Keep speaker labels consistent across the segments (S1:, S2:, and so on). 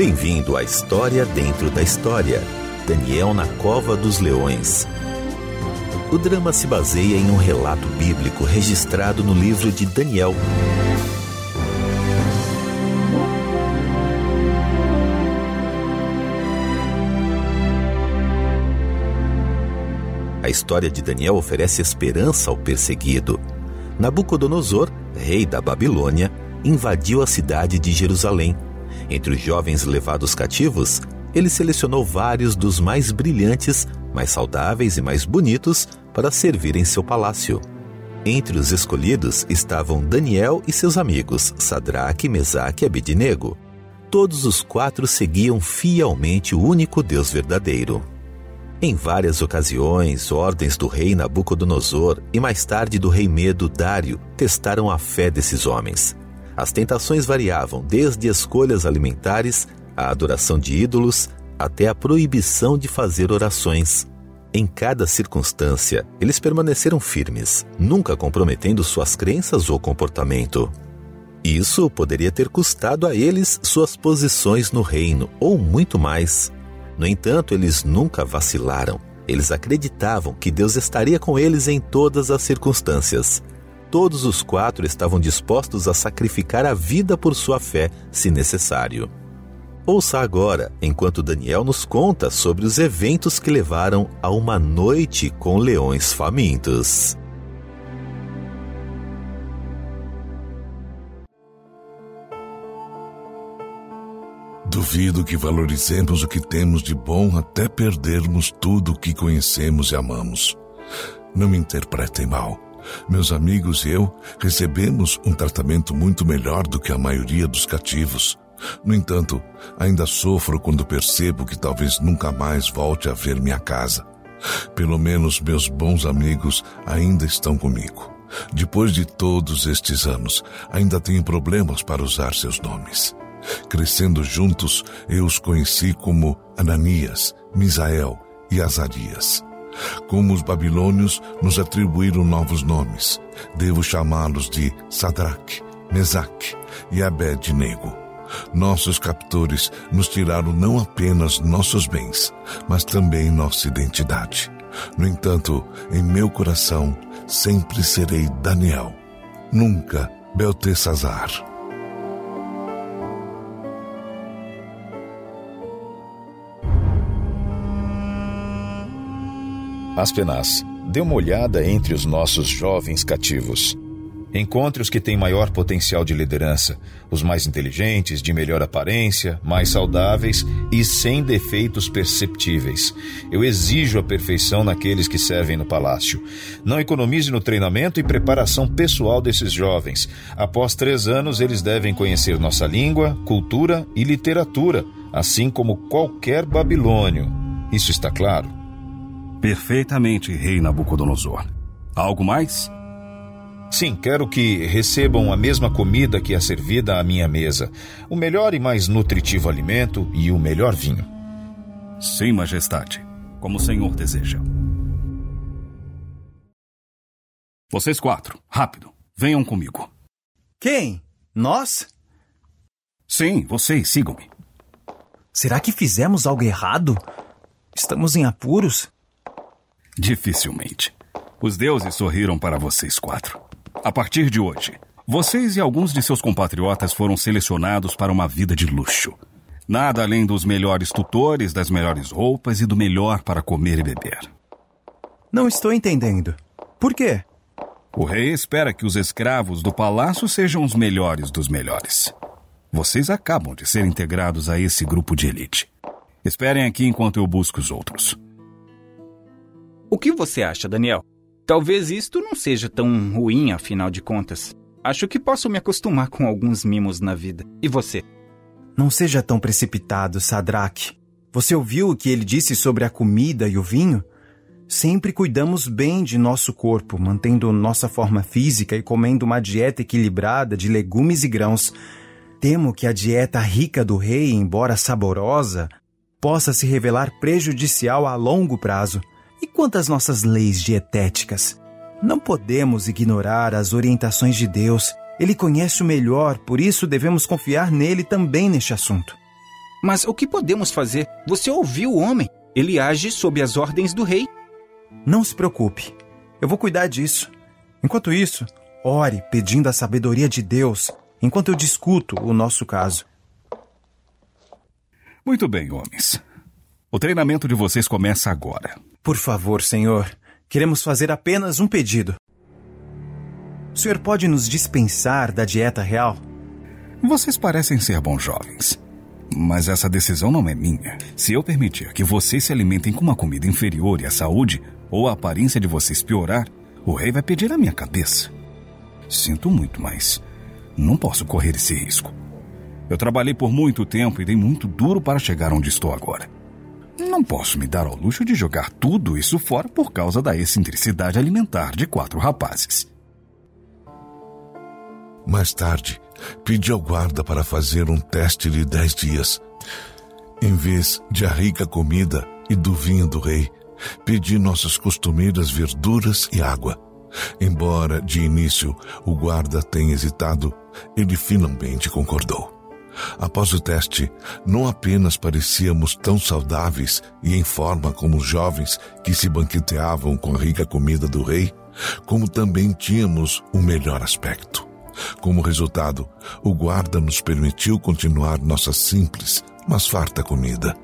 S1: Bem-vindo à História Dentro da História. Daniel na Cova dos Leões. O drama se baseia em um relato bíblico registrado no livro de Daniel. A história de Daniel oferece esperança ao perseguido. Nabucodonosor, rei da Babilônia, invadiu a cidade de Jerusalém. Entre os jovens levados cativos, ele selecionou vários dos mais brilhantes, mais saudáveis e mais bonitos para servir em seu palácio. Entre os escolhidos estavam Daniel e seus amigos, Sadraque, Mesaque e Abidnego. Todos os quatro seguiam fielmente o único Deus verdadeiro. Em várias ocasiões, ordens do rei Nabucodonosor e mais tarde do rei Medo Dário testaram a fé desses homens. As tentações variavam desde escolhas alimentares, a adoração de ídolos, até a proibição de fazer orações. Em cada circunstância, eles permaneceram firmes, nunca comprometendo suas crenças ou comportamento. Isso poderia ter custado a eles suas posições no reino, ou muito mais. No entanto, eles nunca vacilaram. Eles acreditavam que Deus estaria com eles em todas as circunstâncias. Todos os quatro estavam dispostos a sacrificar a vida por sua fé, se necessário. Ouça agora, enquanto Daniel nos conta sobre os eventos que levaram a uma noite com leões famintos.
S2: Duvido que valorizemos o que temos de bom até perdermos tudo o que conhecemos e amamos. Não me interpretem mal. Meus amigos e eu recebemos um tratamento muito melhor do que a maioria dos cativos. No entanto, ainda sofro quando percebo que talvez nunca mais volte a ver minha casa. Pelo menos meus bons amigos ainda estão comigo. Depois de todos estes anos, ainda tenho problemas para usar seus nomes. Crescendo juntos, eu os conheci como Ananias, Misael e Azarias. Como os babilônios nos atribuíram novos nomes, devo chamá-los de Sadraque, Mesaque e Abed-nego. Nossos captores nos tiraram não apenas nossos bens, mas também nossa identidade. No entanto, em meu coração sempre serei Daniel, nunca Beltesazar.
S3: Aspenaz, dê uma olhada entre os nossos jovens cativos. Encontre os que têm maior potencial de liderança, os mais inteligentes, de melhor aparência, mais saudáveis e sem defeitos perceptíveis. Eu exijo a perfeição naqueles que servem no palácio. Não economize no treinamento e preparação pessoal desses jovens. Após três anos, eles devem conhecer nossa língua, cultura e literatura, assim como qualquer babilônio. Isso está claro?
S4: Perfeitamente, Rei Nabucodonosor. Algo mais?
S3: Sim, quero que recebam a mesma comida que é servida à minha mesa, o melhor e mais nutritivo alimento e o melhor vinho.
S4: Sim, Majestade, como o Senhor deseja. Vocês quatro, rápido, venham comigo.
S5: Quem? Nós?
S4: Sim, vocês, sigam-me.
S5: Será que fizemos algo errado? Estamos em apuros?
S4: Dificilmente. Os deuses sorriram para vocês quatro. A partir de hoje, vocês e alguns de seus compatriotas foram selecionados para uma vida de luxo. Nada além dos melhores tutores, das melhores roupas e do melhor para comer e beber.
S5: Não estou entendendo. Por quê?
S4: O rei espera que os escravos do palácio sejam os melhores dos melhores. Vocês acabam de ser integrados a esse grupo de elite. Esperem aqui enquanto eu busco os outros.
S6: O que você acha, Daniel? Talvez isto não seja tão ruim, afinal de contas. Acho que posso me acostumar com alguns mimos na vida. E você?
S5: Não seja tão precipitado, Sadraque. Você ouviu o que ele disse sobre a comida e o vinho? Sempre cuidamos bem de nosso corpo, mantendo nossa forma física e comendo uma dieta equilibrada de legumes e grãos. Temo que a dieta rica do rei, embora saborosa, possa se revelar prejudicial a longo prazo. E quanto às nossas leis dietéticas? Não podemos ignorar as orientações de Deus. Ele conhece o melhor, por isso devemos confiar nele também neste assunto.
S6: Mas o que podemos fazer? Você ouviu o homem? Ele age sob as ordens do rei.
S5: Não se preocupe. Eu vou cuidar disso. Enquanto isso, ore pedindo a sabedoria de Deus enquanto eu discuto o nosso caso.
S4: Muito bem, homens. O treinamento de vocês começa agora.
S5: Por favor, senhor, queremos fazer apenas um pedido. O senhor pode nos dispensar da dieta real?
S4: Vocês parecem ser bons jovens. Mas essa decisão não é minha. Se eu permitir que vocês se alimentem com uma comida inferior e a saúde ou a aparência de vocês piorar, o rei vai pedir a minha cabeça. Sinto muito, mas não posso correr esse risco. Eu trabalhei por muito tempo e dei muito duro para chegar onde estou agora. Não posso me dar ao luxo de jogar tudo isso fora por causa da excentricidade alimentar de quatro rapazes.
S2: Mais tarde, pedi ao guarda para fazer um teste de dez dias. Em vez de a rica comida e do vinho do rei, pedi nossas costumeiras verduras e água. Embora, de início, o guarda tenha hesitado, ele finalmente concordou. Após o teste, não apenas parecíamos tão saudáveis e em forma como os jovens que se banqueteavam com a rica comida do rei, como também tínhamos o um melhor aspecto. Como resultado, o guarda nos permitiu continuar nossa simples, mas farta comida.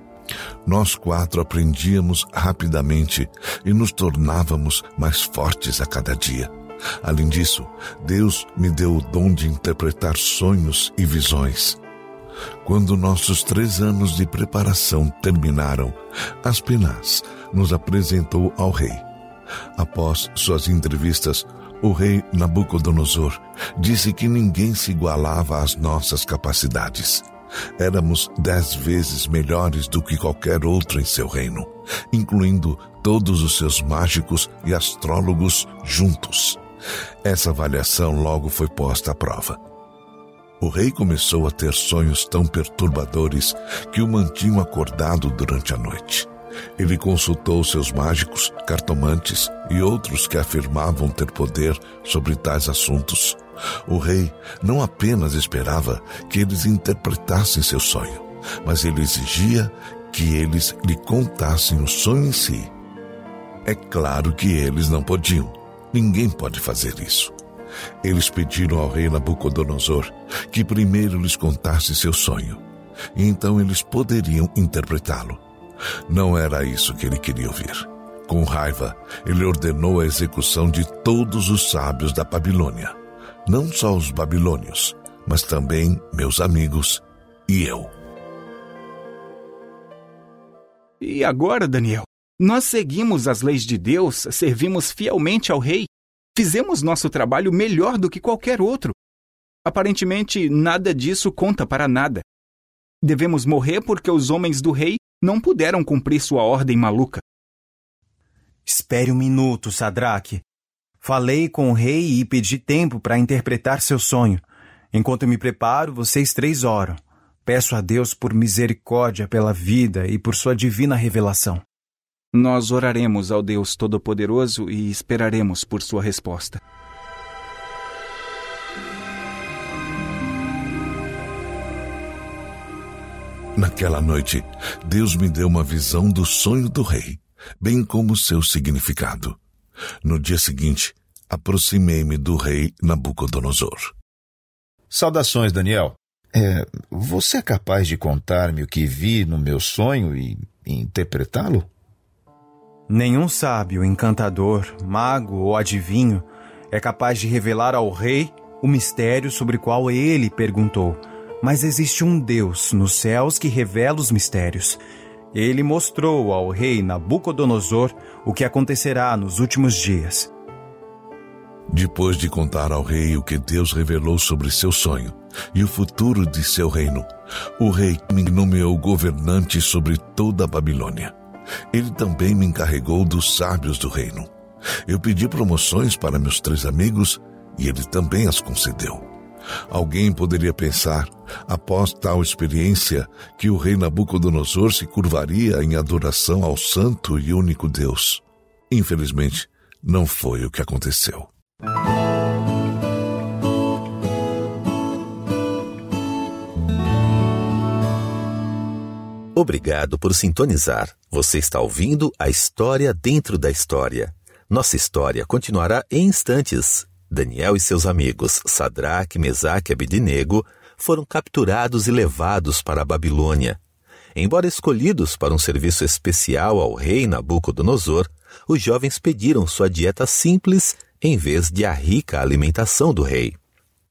S2: Nós quatro aprendíamos rapidamente e nos tornávamos mais fortes a cada dia. Além disso, Deus me deu o dom de interpretar sonhos e visões. Quando nossos três anos de preparação terminaram, Aspenaz nos apresentou ao rei. Após suas entrevistas, o rei Nabucodonosor disse que ninguém se igualava às nossas capacidades. Éramos dez vezes melhores do que qualquer outro em seu reino, incluindo todos os seus mágicos e astrólogos juntos. Essa avaliação logo foi posta à prova. O rei começou a ter sonhos tão perturbadores que o mantinham acordado durante a noite. Ele consultou seus mágicos, cartomantes e outros que afirmavam ter poder sobre tais assuntos. O rei não apenas esperava que eles interpretassem seu sonho, mas ele exigia que eles lhe contassem o sonho em si. É claro que eles não podiam. Ninguém pode fazer isso. Eles pediram ao rei Nabucodonosor que primeiro lhes contasse seu sonho, e então eles poderiam interpretá-lo. Não era isso que ele queria ouvir. Com raiva, ele ordenou a execução de todos os sábios da Babilônia, não só os babilônios, mas também meus amigos e eu.
S6: E agora, Daniel? Nós seguimos as leis de Deus, servimos fielmente ao rei Fizemos nosso trabalho melhor do que qualquer outro. Aparentemente, nada disso conta para nada. Devemos morrer porque os homens do rei não puderam cumprir sua ordem maluca.
S5: Espere um minuto, Sadraque. Falei com o rei e pedi tempo para interpretar seu sonho. Enquanto me preparo, vocês três oram. Peço a Deus por misericórdia pela vida e por sua divina revelação.
S6: Nós oraremos ao Deus Todo-Poderoso e esperaremos por sua resposta.
S2: Naquela noite, Deus me deu uma visão do sonho do rei, bem como seu significado. No dia seguinte, aproximei-me do rei Nabucodonosor.
S3: Saudações, Daniel. É, você é capaz de contar-me o que vi no meu sonho e interpretá-lo?
S5: Nenhum sábio, encantador, mago ou adivinho é capaz de revelar ao rei o mistério sobre o qual ele perguntou. Mas existe um Deus nos céus que revela os mistérios. Ele mostrou ao rei Nabucodonosor o que acontecerá nos últimos dias.
S2: Depois de contar ao rei o que Deus revelou sobre seu sonho e o futuro de seu reino, o rei me nomeou governante sobre toda a Babilônia. Ele também me encarregou dos sábios do reino. Eu pedi promoções para meus três amigos e ele também as concedeu. Alguém poderia pensar, após tal experiência, que o rei Nabucodonosor se curvaria em adoração ao santo e único Deus. Infelizmente, não foi o que aconteceu.
S1: Obrigado por sintonizar. Você está ouvindo a história dentro da história. Nossa história continuará em instantes. Daniel e seus amigos Sadraque, Mesaque e Abednego foram capturados e levados para a Babilônia. Embora escolhidos para um serviço especial ao rei Nabucodonosor, os jovens pediram sua dieta simples em vez de a rica alimentação do rei.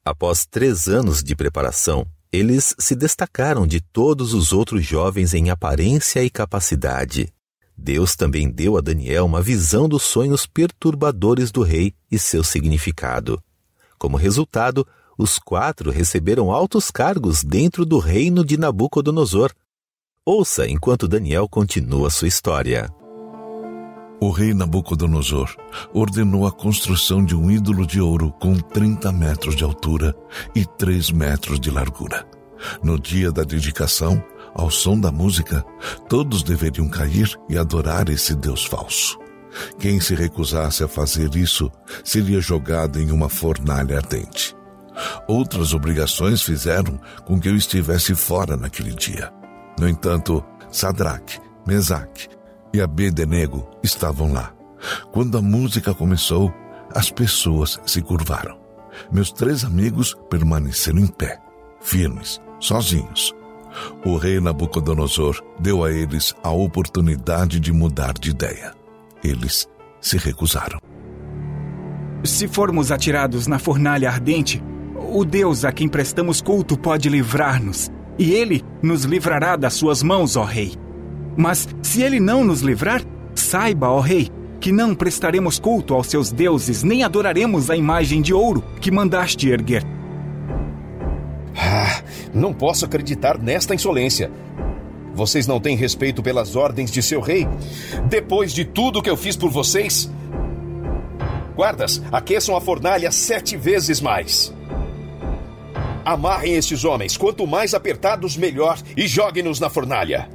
S1: Após três anos de preparação, eles se destacaram de todos os outros jovens em aparência e capacidade. Deus também deu a Daniel uma visão dos sonhos perturbadores do rei e seu significado. Como resultado, os quatro receberam altos cargos dentro do reino de Nabucodonosor. Ouça enquanto Daniel continua sua história.
S2: O rei Nabucodonosor ordenou a construção de um ídolo de ouro com 30 metros de altura e 3 metros de largura. No dia da dedicação, ao som da música, todos deveriam cair e adorar esse Deus falso. Quem se recusasse a fazer isso seria jogado em uma fornalha ardente. Outras obrigações fizeram com que eu estivesse fora naquele dia. No entanto, Sadraque, Mesaque e Abednego estavam lá. Quando a música começou, as pessoas se curvaram. Meus três amigos permaneceram em pé, firmes, sozinhos. O rei Nabucodonosor deu a eles a oportunidade de mudar de ideia. Eles se recusaram.
S6: Se formos atirados na fornalha ardente, o Deus a quem prestamos culto pode livrar-nos, e ele nos livrará das suas mãos, ó rei. Mas se ele não nos livrar, saiba, ó rei, que não prestaremos culto aos seus deuses, nem adoraremos a imagem de ouro que mandaste erguer.
S3: Ah, não posso acreditar nesta insolência. Vocês não têm respeito pelas ordens de seu rei? Depois de tudo que eu fiz por vocês? Guardas, aqueçam a fornalha sete vezes mais. Amarrem estes homens, quanto mais apertados, melhor, e joguem-nos na fornalha.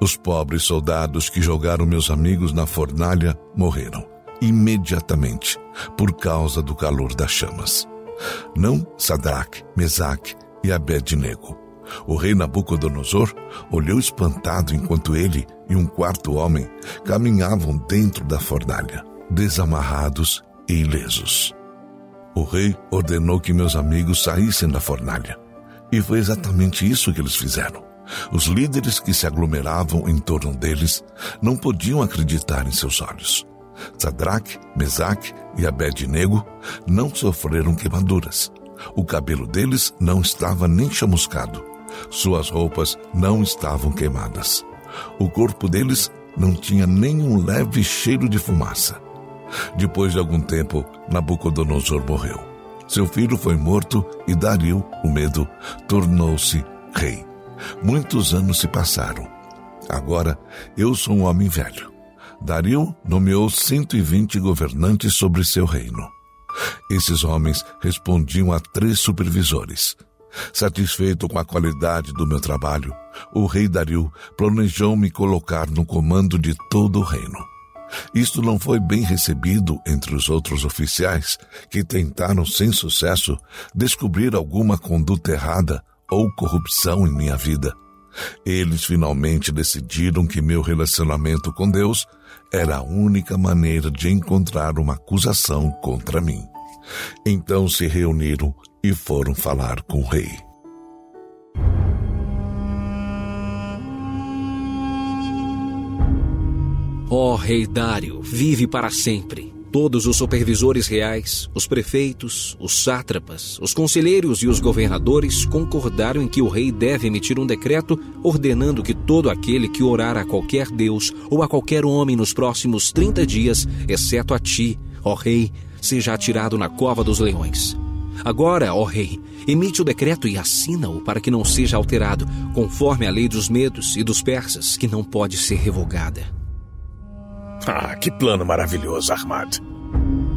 S2: Os pobres soldados que jogaram meus amigos na fornalha morreram imediatamente por causa do calor das chamas. Não Sadraque, Mesaque e Abednego. O rei Nabucodonosor olhou espantado enquanto ele e um quarto homem caminhavam dentro da fornalha, desamarrados e ilesos. O rei ordenou que meus amigos saíssem da fornalha. E foi exatamente isso que eles fizeram. Os líderes que se aglomeravam em torno deles não podiam acreditar em seus olhos. Sadraque, Mesaque e Abednego não sofreram queimaduras. O cabelo deles não estava nem chamuscado. Suas roupas não estavam queimadas. O corpo deles não tinha nem um leve cheiro de fumaça. Depois de algum tempo, Nabucodonosor morreu. Seu filho foi morto e Dario, o medo, tornou-se rei. Muitos anos se passaram. Agora eu sou um homem velho. Dario nomeou 120 governantes sobre seu reino. Esses homens respondiam a três supervisores. Satisfeito com a qualidade do meu trabalho, o rei Dario planejou me colocar no comando de todo o reino. Isto não foi bem recebido entre os outros oficiais que tentaram, sem sucesso, descobrir alguma conduta errada ou corrupção em minha vida. Eles finalmente decidiram que meu relacionamento com Deus era a única maneira de encontrar uma acusação contra mim. Então se reuniram e foram falar com o rei.
S7: Ó oh, rei Dário, vive para sempre. Todos os supervisores reais, os prefeitos, os sátrapas, os conselheiros e os governadores concordaram em que o rei deve emitir um decreto ordenando que todo aquele que orar a qualquer deus ou a qualquer homem nos próximos 30 dias, exceto a ti, ó rei, seja atirado na cova dos leões. Agora, ó rei, emite o decreto e assina-o para que não seja alterado, conforme a lei dos medos e dos persas, que não pode ser revogada.
S8: Ah, que plano maravilhoso, Armad.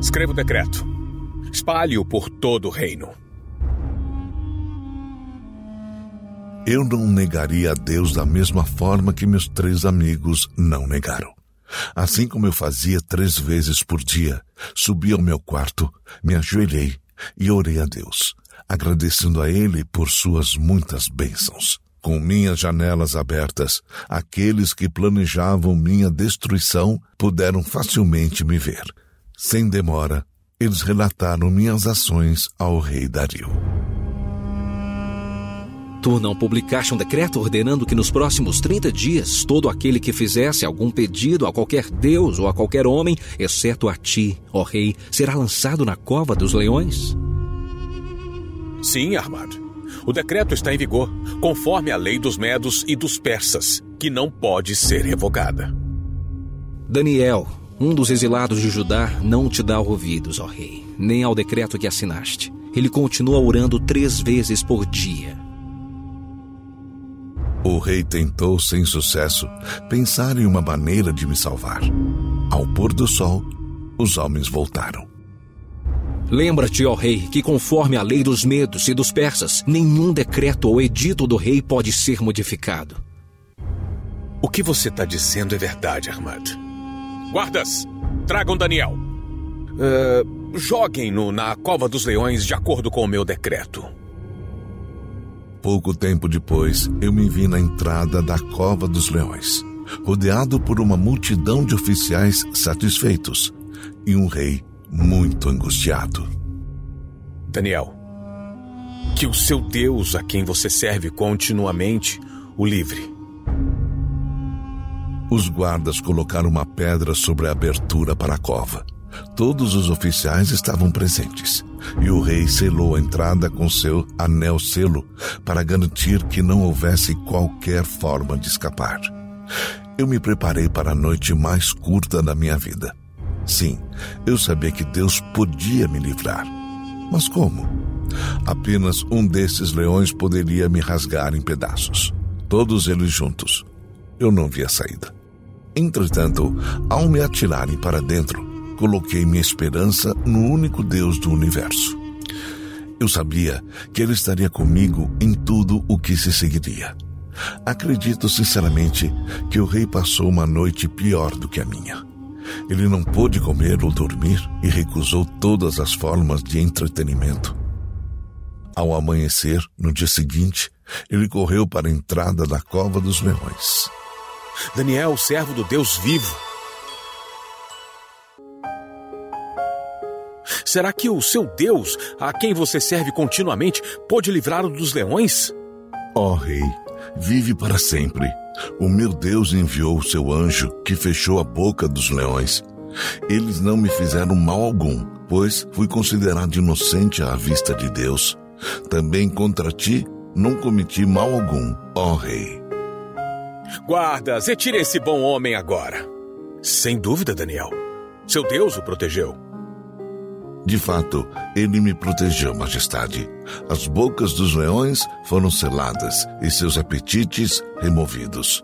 S8: Escreva o decreto. Espalhe-o por todo o reino.
S2: Eu não negaria a Deus da mesma forma que meus três amigos não negaram. Assim como eu fazia três vezes por dia, subi ao meu quarto, me ajoelhei e orei a Deus, agradecendo a Ele por suas muitas bênçãos. Com minhas janelas abertas, aqueles que planejavam minha destruição puderam facilmente me ver. Sem demora, eles relataram minhas ações ao rei Dario.
S7: Tu não publicaste um decreto ordenando que nos próximos 30 dias todo aquele que fizesse algum pedido a qualquer deus ou a qualquer homem, exceto a ti, ó rei, será lançado na cova dos leões?
S8: Sim, Armado. O decreto está em vigor, conforme a lei dos medos e dos persas, que não pode ser revogada.
S7: Daniel, um dos exilados de Judá, não te dá ouvidos, ó rei, nem ao decreto que assinaste. Ele continua orando três vezes por dia.
S2: O rei tentou, sem sucesso, pensar em uma maneira de me salvar. Ao pôr do sol, os homens voltaram.
S7: Lembra-te, ó rei, que conforme a lei dos medos e dos persas, nenhum decreto ou edito do rei pode ser modificado.
S8: O que você está dizendo é verdade, Armad. Guardas, tragam Daniel. Uh, Joguem-no na cova dos leões de acordo com o meu decreto.
S2: Pouco tempo depois, eu me vi na entrada da Cova dos Leões, rodeado por uma multidão de oficiais satisfeitos e um rei muito angustiado.
S8: Daniel, que o seu Deus, a quem você serve continuamente, o livre.
S2: Os guardas colocaram uma pedra sobre a abertura para a cova. Todos os oficiais estavam presentes e o rei selou a entrada com seu anel selo para garantir que não houvesse qualquer forma de escapar. Eu me preparei para a noite mais curta da minha vida. Sim, eu sabia que Deus podia me livrar. Mas como? Apenas um desses leões poderia me rasgar em pedaços. Todos eles juntos. Eu não via saída. Entretanto, ao me atirarem para dentro, coloquei minha esperança no único Deus do universo. Eu sabia que Ele estaria comigo em tudo o que se seguiria. Acredito sinceramente que o rei passou uma noite pior do que a minha. Ele não pôde comer ou dormir e recusou todas as formas de entretenimento. Ao amanhecer, no dia seguinte, ele correu para a entrada da cova dos leões.
S8: Daniel, servo do Deus vivo. Será que o seu Deus, a quem você serve continuamente, pode livrá-lo dos leões?
S2: Ó oh, rei, vive para sempre. O meu Deus enviou o seu anjo que fechou a boca dos leões. Eles não me fizeram mal algum, pois fui considerado inocente à vista de Deus. Também contra ti não cometi mal algum, ó rei.
S8: Guardas, retire esse bom homem agora. Sem dúvida, Daniel. Seu Deus o protegeu.
S2: De fato, ele me protegeu, Majestade. As bocas dos leões foram seladas e seus apetites removidos.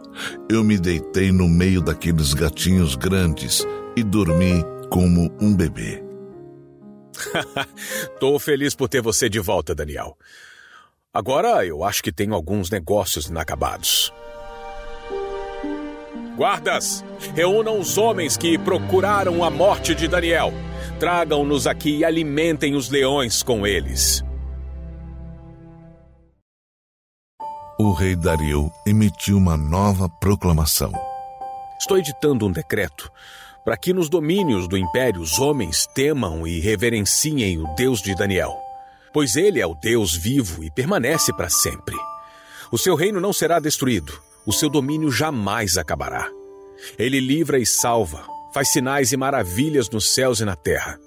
S2: Eu me deitei no meio daqueles gatinhos grandes e dormi como um bebê.
S8: Tô feliz por ter você de volta, Daniel. Agora eu acho que tenho alguns negócios inacabados. Guardas, reúnam os homens que procuraram a morte de Daniel. Tragam-nos aqui e alimentem os leões com eles.
S2: O rei Dario emitiu uma nova proclamação.
S8: Estou editando um decreto para que nos domínios do império os homens temam e reverenciem o Deus de Daniel, pois ele é o Deus vivo e permanece para sempre. O seu reino não será destruído o seu domínio jamais acabará. Ele livra e salva, faz sinais e maravilhas nos céus e na terra.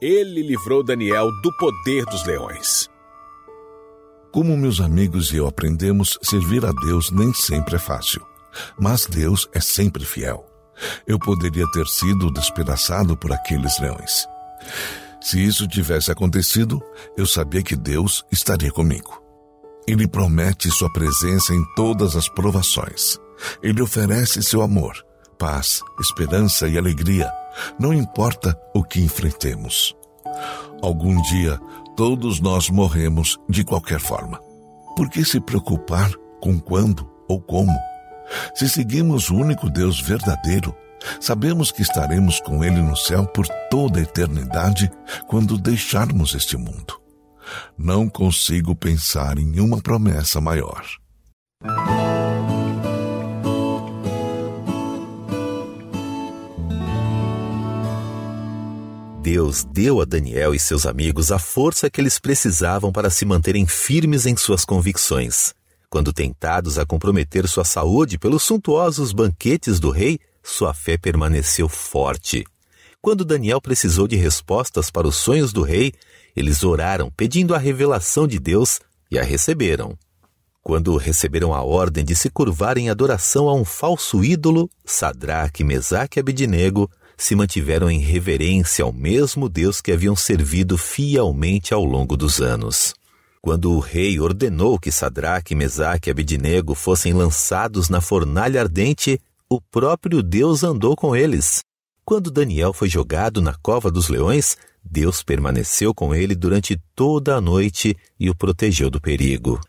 S8: Ele livrou Daniel do poder dos leões.
S2: Como meus amigos e eu aprendemos, servir a Deus nem sempre é fácil. Mas Deus é sempre fiel. Eu poderia ter sido despedaçado por aqueles leões. Se isso tivesse acontecido, eu sabia que Deus estaria comigo. Ele promete sua presença em todas as provações. Ele oferece seu amor, paz, esperança e alegria, não importa o que enfrentemos. Algum dia, todos nós morremos de qualquer forma. Por que se preocupar com quando ou como? Se seguimos o único Deus verdadeiro, sabemos que estaremos com Ele no céu por toda a eternidade quando deixarmos este mundo. Não consigo pensar em uma promessa maior.
S1: Deus deu a Daniel e seus amigos a força que eles precisavam para se manterem firmes em suas convicções. Quando tentados a comprometer sua saúde pelos suntuosos banquetes do rei, sua fé permaneceu forte. Quando Daniel precisou de respostas para os sonhos do rei, eles oraram pedindo a revelação de Deus e a receberam. Quando receberam a ordem de se curvar em adoração a um falso ídolo, Sadraque, Mesaque e Abednego se mantiveram em reverência ao mesmo Deus que haviam servido fielmente ao longo dos anos. Quando o rei ordenou que Sadraque, Mesaque e Abednego fossem lançados na fornalha ardente, o próprio Deus andou com eles. Quando Daniel foi jogado na cova dos leões, Deus permaneceu com ele durante toda a noite e o protegeu do perigo.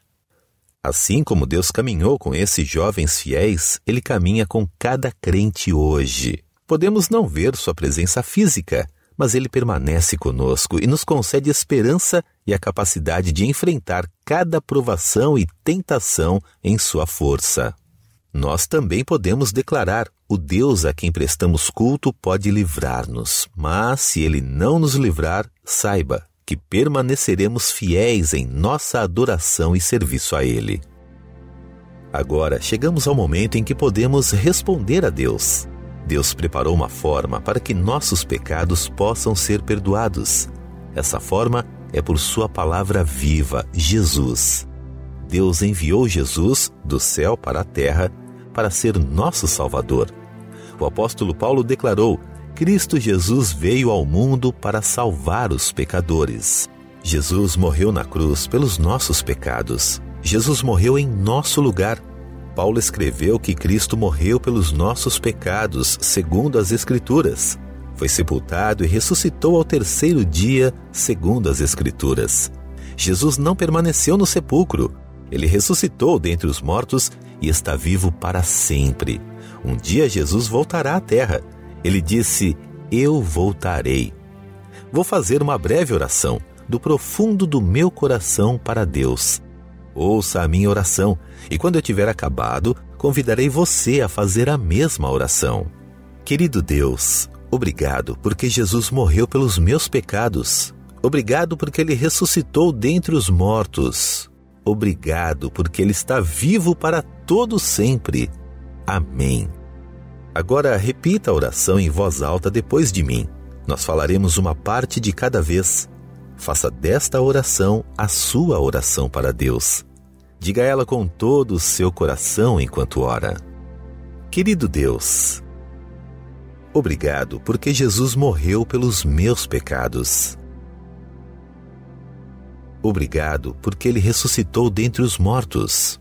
S1: Assim como Deus caminhou com esses jovens fiéis, ele caminha com cada crente hoje. Podemos não ver sua presença física, mas ele permanece conosco e nos concede esperança e a capacidade de enfrentar cada provação e tentação em sua força. Nós também podemos declarar: o Deus a quem prestamos culto pode livrar-nos, mas se ele não nos livrar, saiba que permaneceremos fiéis em nossa adoração e serviço a Ele. Agora chegamos ao momento em que podemos responder a Deus. Deus preparou uma forma para que nossos pecados possam ser perdoados. Essa forma é por Sua palavra viva, Jesus. Deus enviou Jesus do céu para a terra para ser nosso Salvador. O apóstolo Paulo declarou: Cristo Jesus veio ao mundo para salvar os pecadores. Jesus morreu na cruz pelos nossos pecados. Jesus morreu em nosso lugar. Paulo escreveu que Cristo morreu pelos nossos pecados, segundo as Escrituras. Foi sepultado e ressuscitou ao terceiro dia, segundo as Escrituras. Jesus não permaneceu no sepulcro. Ele ressuscitou dentre os mortos e está vivo para sempre. Um dia Jesus voltará à terra ele disse: Eu voltarei. Vou fazer uma breve oração do profundo do meu coração para Deus. Ouça a minha oração e, quando eu tiver acabado, convidarei você a fazer a mesma oração. Querido Deus, obrigado porque Jesus morreu pelos meus pecados. Obrigado porque ele ressuscitou dentre os mortos. Obrigado porque ele está vivo para todo sempre. Amém. Agora repita a oração em voz alta depois de mim. Nós falaremos uma parte de cada vez. Faça desta oração a sua oração para Deus. Diga ela com todo o seu coração enquanto ora. Querido Deus, obrigado porque Jesus morreu pelos meus pecados. Obrigado porque ele ressuscitou dentre os mortos.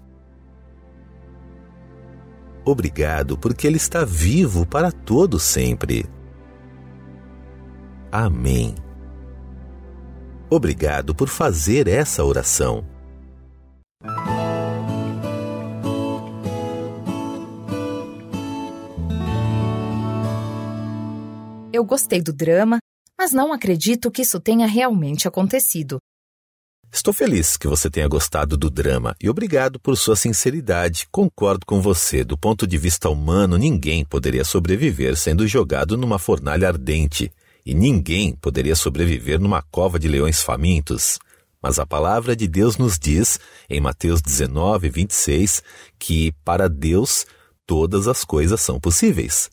S1: Obrigado, porque Ele está vivo para todo sempre. Amém. Obrigado por fazer essa oração.
S9: Eu gostei do drama, mas não acredito que isso tenha realmente acontecido.
S1: Estou feliz que você tenha gostado do drama e obrigado por sua sinceridade. Concordo com você. Do ponto de vista humano, ninguém poderia sobreviver sendo jogado numa fornalha ardente e ninguém poderia sobreviver numa cova de leões famintos. Mas a palavra de Deus nos diz, em Mateus 19, 26, que para Deus todas as coisas são possíveis.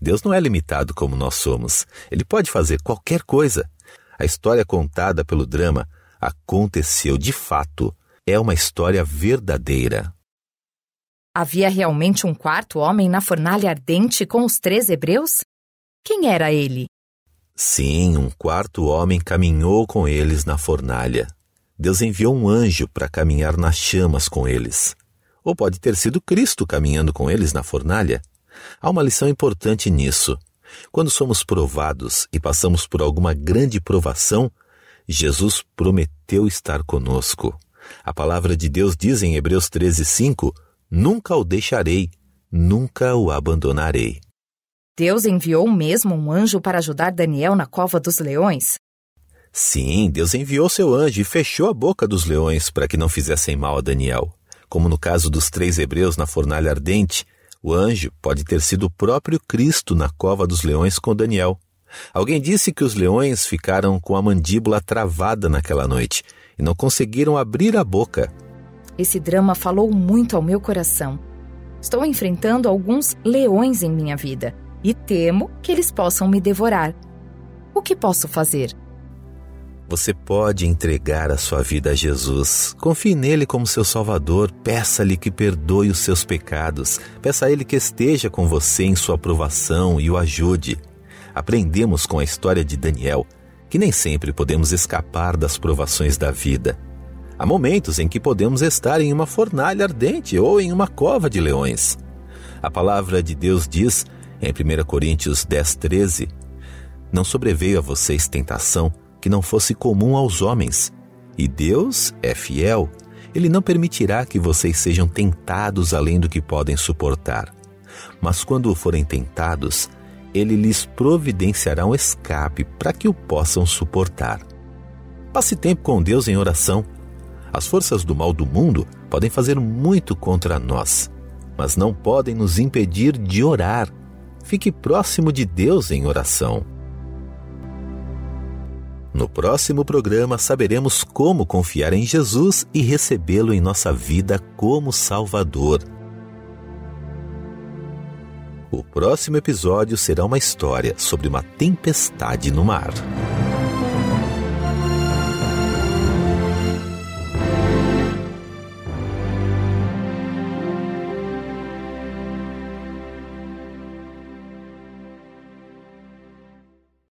S1: Deus não é limitado como nós somos. Ele pode fazer qualquer coisa. A história contada pelo drama aconteceu de fato. É uma história verdadeira.
S9: Havia realmente um quarto homem na fornalha ardente com os três hebreus? Quem era ele?
S1: Sim, um quarto homem caminhou com eles na fornalha. Deus enviou um anjo para caminhar nas chamas com eles. Ou pode ter sido Cristo caminhando com eles na fornalha. Há uma lição importante nisso. Quando somos provados e passamos por alguma grande provação, Jesus prometeu estar conosco. A palavra de Deus diz em Hebreus 13:5: Nunca o deixarei, nunca o abandonarei.
S9: Deus enviou mesmo um anjo para ajudar Daniel na cova dos leões?
S1: Sim, Deus enviou seu anjo e fechou a boca dos leões para que não fizessem mal a Daniel. Como no caso dos três hebreus na fornalha ardente, o anjo pode ter sido o próprio Cristo na cova dos leões com Daniel. Alguém disse que os leões ficaram com a mandíbula travada naquela noite e não conseguiram abrir a boca.
S9: Esse drama falou muito ao meu coração. Estou enfrentando alguns leões em minha vida e temo que eles possam me devorar. O que posso fazer?
S1: Você pode entregar a sua vida a Jesus. Confie nele como seu Salvador. Peça-lhe que perdoe os seus pecados. Peça a ele que esteja com você em sua aprovação e o ajude. Aprendemos com a história de Daniel que nem sempre podemos escapar das provações da vida. Há momentos em que podemos estar em uma fornalha ardente ou em uma cova de leões. A palavra de Deus diz, em 1 Coríntios 10, 13: Não sobreveio a vocês tentação que não fosse comum aos homens. E Deus é fiel. Ele não permitirá que vocês sejam tentados além do que podem suportar. Mas quando forem tentados, ele lhes providenciará um escape para que o possam suportar. Passe tempo com Deus em oração. As forças do mal do mundo podem fazer muito contra nós, mas não podem nos impedir de orar. Fique próximo de Deus em oração. No próximo programa saberemos como confiar em Jesus e recebê-lo em nossa vida como Salvador. O próximo episódio será uma história sobre uma tempestade no mar.